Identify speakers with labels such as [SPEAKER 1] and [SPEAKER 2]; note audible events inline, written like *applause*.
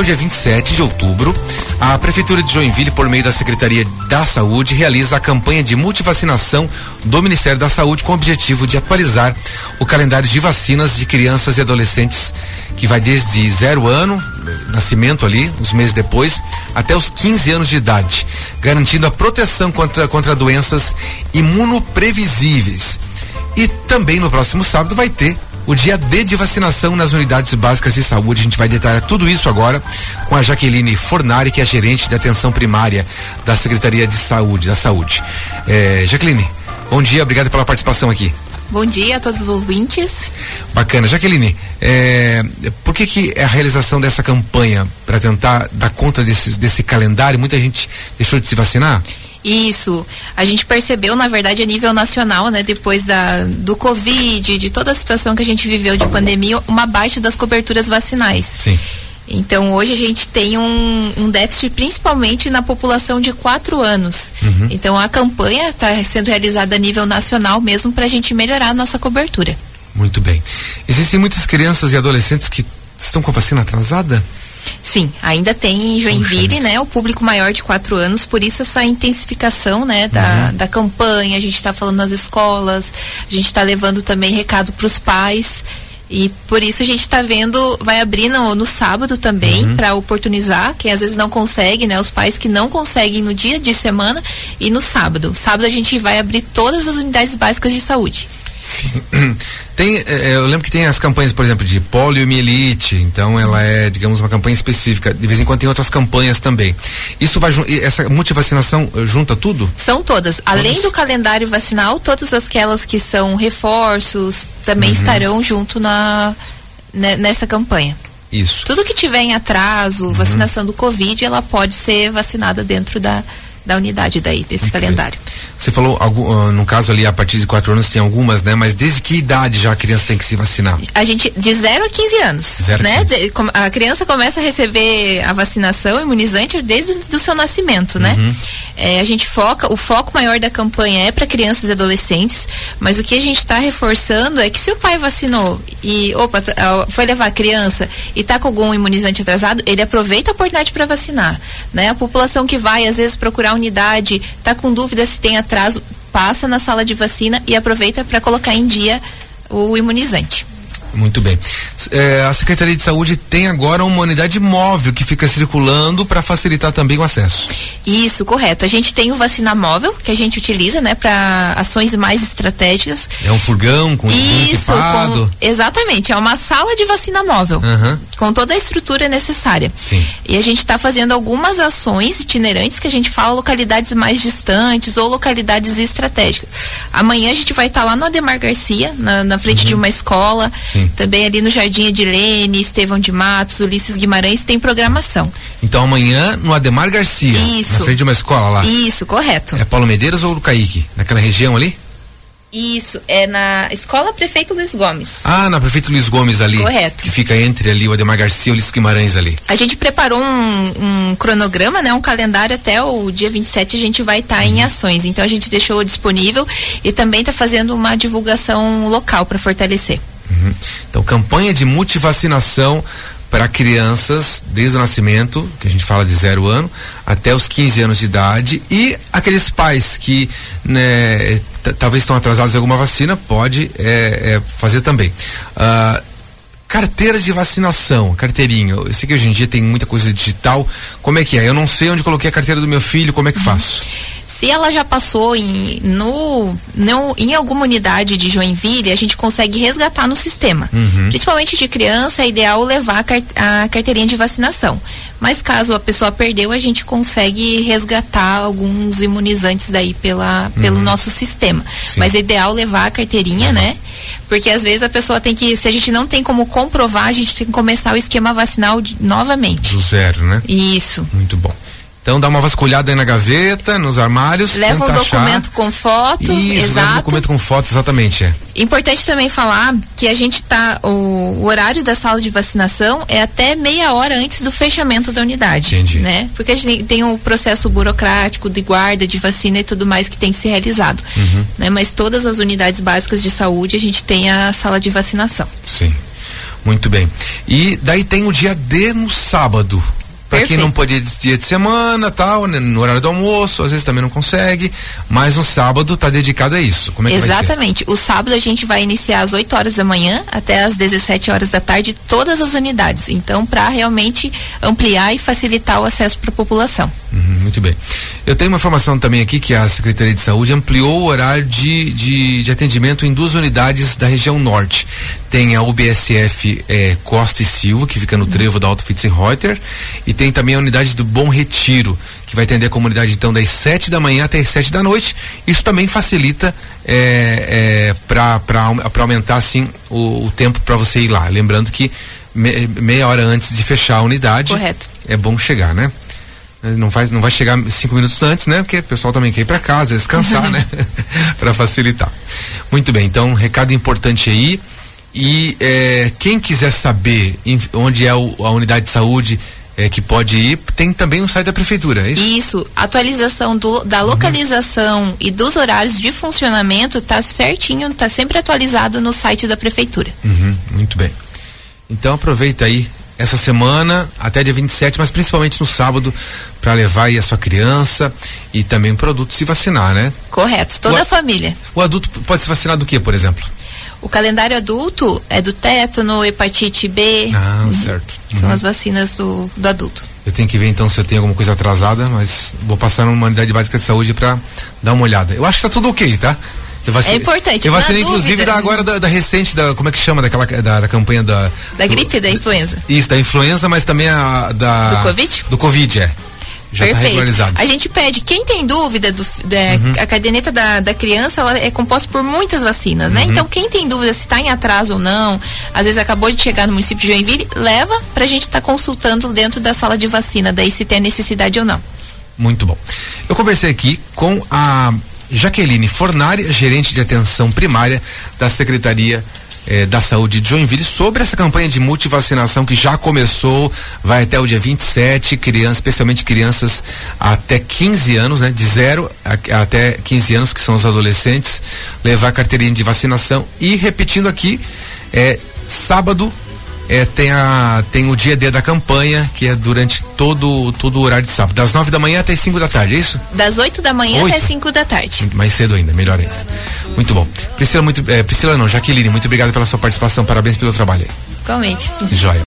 [SPEAKER 1] o dia 27 de outubro, a Prefeitura de Joinville, por meio da Secretaria da Saúde, realiza a campanha de multivacinação do Ministério da Saúde com o objetivo de atualizar o calendário de vacinas de crianças e adolescentes que vai desde zero ano, nascimento ali, uns meses depois, até os 15 anos de idade, garantindo a proteção contra, contra doenças imunoprevisíveis. E também no próximo sábado vai ter o dia D de vacinação nas unidades básicas de saúde. A gente vai detalhar tudo isso agora com a Jaqueline Fornari, que é gerente de atenção primária da Secretaria de Saúde, da Saúde. É, Jaqueline, bom dia, obrigado pela participação aqui.
[SPEAKER 2] Bom dia a todos os ouvintes.
[SPEAKER 1] Bacana. Jaqueline, é, por que, que a realização dessa campanha para tentar dar conta desse, desse calendário, muita gente deixou de se vacinar?
[SPEAKER 2] Isso. A gente percebeu, na verdade, a nível nacional, né, depois da, do Covid, de toda a situação que a gente viveu de pandemia, uma baixa das coberturas vacinais.
[SPEAKER 1] Sim.
[SPEAKER 2] Então hoje a gente tem um, um déficit principalmente na população de quatro anos. Uhum. Então a campanha está sendo realizada a nível nacional mesmo para a gente melhorar a nossa cobertura.
[SPEAKER 1] Muito bem. Existem muitas crianças e adolescentes que estão com a vacina atrasada?
[SPEAKER 2] Sim, ainda tem em Joinville, Puxa. né, o público maior de quatro anos, por isso essa intensificação, né, da, uhum. da campanha, a gente está falando nas escolas, a gente está levando também recado para os pais. E por isso a gente está vendo, vai abrir no, no sábado também, uhum. para oportunizar, quem às vezes não consegue, né? Os pais que não conseguem no dia de semana e no sábado. Sábado a gente vai abrir todas as unidades básicas de saúde.
[SPEAKER 1] Sim. *clears throat* Tem, é, é, eu lembro que tem as campanhas, por exemplo, de poliomielite, então ela é, digamos, uma campanha específica. De vez em quando tem outras campanhas também. Isso vai essa multivacinação eh, junta tudo?
[SPEAKER 2] São todas. Além do calendário vacinal, todas aquelas que são reforços também uhum. estarão junto na né, nessa campanha.
[SPEAKER 1] Isso.
[SPEAKER 2] Tudo que tiver em atraso, uhum. vacinação do Covid, ela pode ser vacinada dentro da, da unidade daí, desse okay. calendário.
[SPEAKER 1] Você falou, algum, no caso ali, a partir de 4 anos tem algumas, né? Mas desde que idade já a criança tem que se vacinar?
[SPEAKER 2] A gente, de 0 a 15 anos.
[SPEAKER 1] Zero
[SPEAKER 2] né?
[SPEAKER 1] 15.
[SPEAKER 2] a criança começa a receber a vacinação imunizante desde o seu nascimento, né? Uhum. É, a gente foca, o foco maior da campanha é para crianças e adolescentes, mas o que a gente está reforçando é que se o pai vacinou e, opa, foi levar a criança e tá com algum imunizante atrasado, ele aproveita a oportunidade para vacinar, né? A população que vai, às vezes, procurar unidade, tá com dúvida se tem atraso, passa na sala de vacina e aproveita para colocar em dia o imunizante.
[SPEAKER 1] Muito bem. É, a Secretaria de Saúde tem agora uma unidade móvel que fica circulando para facilitar também o acesso.
[SPEAKER 2] Isso, correto. A gente tem o vacina móvel que a gente utiliza, né, para ações mais estratégicas.
[SPEAKER 1] É um furgão com
[SPEAKER 2] Isso, um com, exatamente. É uma sala de vacina móvel
[SPEAKER 1] uhum.
[SPEAKER 2] com toda a estrutura necessária.
[SPEAKER 1] Sim.
[SPEAKER 2] E a gente está fazendo algumas ações itinerantes que a gente fala localidades mais distantes ou localidades estratégicas. Amanhã a gente vai estar tá lá no Ademar Garcia, na, na frente uhum. de uma escola.
[SPEAKER 1] Sim.
[SPEAKER 2] Também ali no Jardim Edilene, Estevão de Matos, Ulisses Guimarães tem programação.
[SPEAKER 1] Então amanhã no Ademar Garcia,
[SPEAKER 2] Isso.
[SPEAKER 1] na frente de uma escola lá.
[SPEAKER 2] Isso, correto.
[SPEAKER 1] É Paulo Medeiros ou do Caíque? Naquela região ali?
[SPEAKER 2] Isso, é na Escola Prefeito Luiz Gomes.
[SPEAKER 1] Ah, na Prefeito Luiz Gomes ali.
[SPEAKER 2] Correto.
[SPEAKER 1] Que fica entre ali o Ademar Garcia e o Ulisses Guimarães ali.
[SPEAKER 2] A gente preparou um, um cronograma, né? Um calendário até o dia 27 a gente vai estar tá uhum. em ações. Então a gente deixou disponível e também está fazendo uma divulgação local para fortalecer.
[SPEAKER 1] Uhum. Então, campanha de multivacinação para crianças desde o nascimento, que a gente fala de zero ano, até os 15 anos de idade, e aqueles pais que né, talvez estão atrasados em alguma vacina, pode é, é, fazer também. Uh, carteiras de vacinação, carteirinha. Eu sei que hoje em dia tem muita coisa digital. Como é que é? Eu não sei onde coloquei a carteira do meu filho, como é que uhum. faço?
[SPEAKER 2] Se ela já passou em, no, no, em alguma unidade de Joinville, a gente consegue resgatar no sistema.
[SPEAKER 1] Uhum.
[SPEAKER 2] Principalmente de criança, é ideal levar a, carteirinha de vacinação. Mas caso a pessoa perdeu, a gente consegue resgatar alguns imunizantes daí pela, uhum. pelo nosso sistema. Sim. Mas é ideal levar a carteirinha, uhum. né? Porque às vezes a pessoa tem que, se a gente não tem como comprovar, a gente tem que começar o esquema vacinal de, novamente.
[SPEAKER 1] Do zero, né?
[SPEAKER 2] Isso.
[SPEAKER 1] Muito bom. Então dá uma vasculhada aí na gaveta, nos armários.
[SPEAKER 2] Leva um documento
[SPEAKER 1] achar.
[SPEAKER 2] com foto.
[SPEAKER 1] Isso,
[SPEAKER 2] exato.
[SPEAKER 1] leva um documento com foto, exatamente. É.
[SPEAKER 2] Importante também falar que a gente tá. O, o, horário da sala de vacinação é até meia hora antes do fechamento da unidade.
[SPEAKER 1] Entendi.
[SPEAKER 2] Né? Porque a gente tem o um processo burocrático de guarda de vacina e tudo mais que tem que ser realizado.
[SPEAKER 1] Uhum.
[SPEAKER 2] Né? Mas todas as unidades básicas de saúde a gente tem a sala de vacinação.
[SPEAKER 1] Sim. Muito bem. E daí tem o dia D no sábado. Para quem não pode ir dia de semana, tal, né, no horário do almoço, às vezes também não consegue, mas no sábado tá dedicado a isso. Como é que
[SPEAKER 2] Exatamente. O sábado a gente vai iniciar às 8 horas da manhã até às 17 horas da tarde todas as unidades. Então, para realmente ampliar e facilitar o acesso para a população.
[SPEAKER 1] Uhum, muito bem. Eu tenho uma informação também aqui que a Secretaria de Saúde ampliou o horário de, de, de atendimento em duas unidades da região norte. Tem a UBSF é, Costa e Silva, que fica no trevo da Alto Fitzreuter, e tem também a unidade do Bom Retiro, que vai atender a comunidade então das 7 da manhã até as 7 da noite. Isso também facilita é, é, para aumentar assim o, o tempo para você ir lá. Lembrando que me, meia hora antes de fechar a unidade
[SPEAKER 2] Correto.
[SPEAKER 1] é bom chegar, né? Não vai, não vai chegar cinco minutos antes, né? Porque o pessoal também quer ir para casa, descansar, *laughs* né? *laughs* para facilitar. Muito bem, então, recado importante aí. E é, quem quiser saber onde é o, a unidade de saúde é, que pode ir, tem também no site da prefeitura, é isso?
[SPEAKER 2] Isso, atualização do, da uhum. localização uhum. e dos horários de funcionamento está certinho, está sempre atualizado no site da prefeitura.
[SPEAKER 1] Uhum, muito bem. Então aproveita aí essa semana até dia 27, mas principalmente no sábado para levar aí a sua criança e também o produto se vacinar, né?
[SPEAKER 2] Correto, toda o, a família.
[SPEAKER 1] O adulto pode se vacinar do que, por exemplo?
[SPEAKER 2] O calendário adulto é do tétano, hepatite B.
[SPEAKER 1] Ah, uhum. certo.
[SPEAKER 2] São uhum. as vacinas do, do adulto.
[SPEAKER 1] Eu tenho que ver então se eu tenho alguma coisa atrasada, mas vou passar numa unidade básica de saúde para dar uma olhada. Eu acho que tá tudo ok, tá?
[SPEAKER 2] Vacina, é importante.
[SPEAKER 1] Eu vacinei, inclusive, da, agora da, da, recente, da, como é que chama? Daquela, da, da campanha da.
[SPEAKER 2] Da gripe, da influenza.
[SPEAKER 1] Isso, da influenza, mas também a da.
[SPEAKER 2] Do Covid?
[SPEAKER 1] Do Covid, é. Já tá Perfeito. Tá
[SPEAKER 2] a gente pede, quem tem dúvida, do, da, uhum. a caderneta da, da criança ela é composta por muitas vacinas, né? Uhum. Então, quem tem dúvida se está em atraso ou não, às vezes acabou de chegar no município de Joinville, leva para a gente estar tá consultando dentro da sala de vacina, daí se tem necessidade ou não.
[SPEAKER 1] Muito bom. Eu conversei aqui com a Jaqueline Fornari, gerente de atenção primária da Secretaria eh, da Saúde de Joinville, sobre essa campanha de multivacinação que já começou, vai até o dia 27, crianças, especialmente crianças até 15 anos, né? De 0 até 15 anos, que são os adolescentes, levar carteirinha de vacinação e repetindo aqui, é sábado é, tem, a, tem o dia D da campanha, que é durante todo, todo o horário de sábado. Das nove da manhã até as cinco da tarde, é isso?
[SPEAKER 2] Das oito da manhã 8? até cinco da tarde.
[SPEAKER 1] Mais cedo ainda, melhor ainda. Muito bom. Priscila, muito, é, Priscila não, Jaqueline, muito obrigado pela sua participação. Parabéns pelo trabalho aí.
[SPEAKER 2] Igualmente.
[SPEAKER 1] Joia.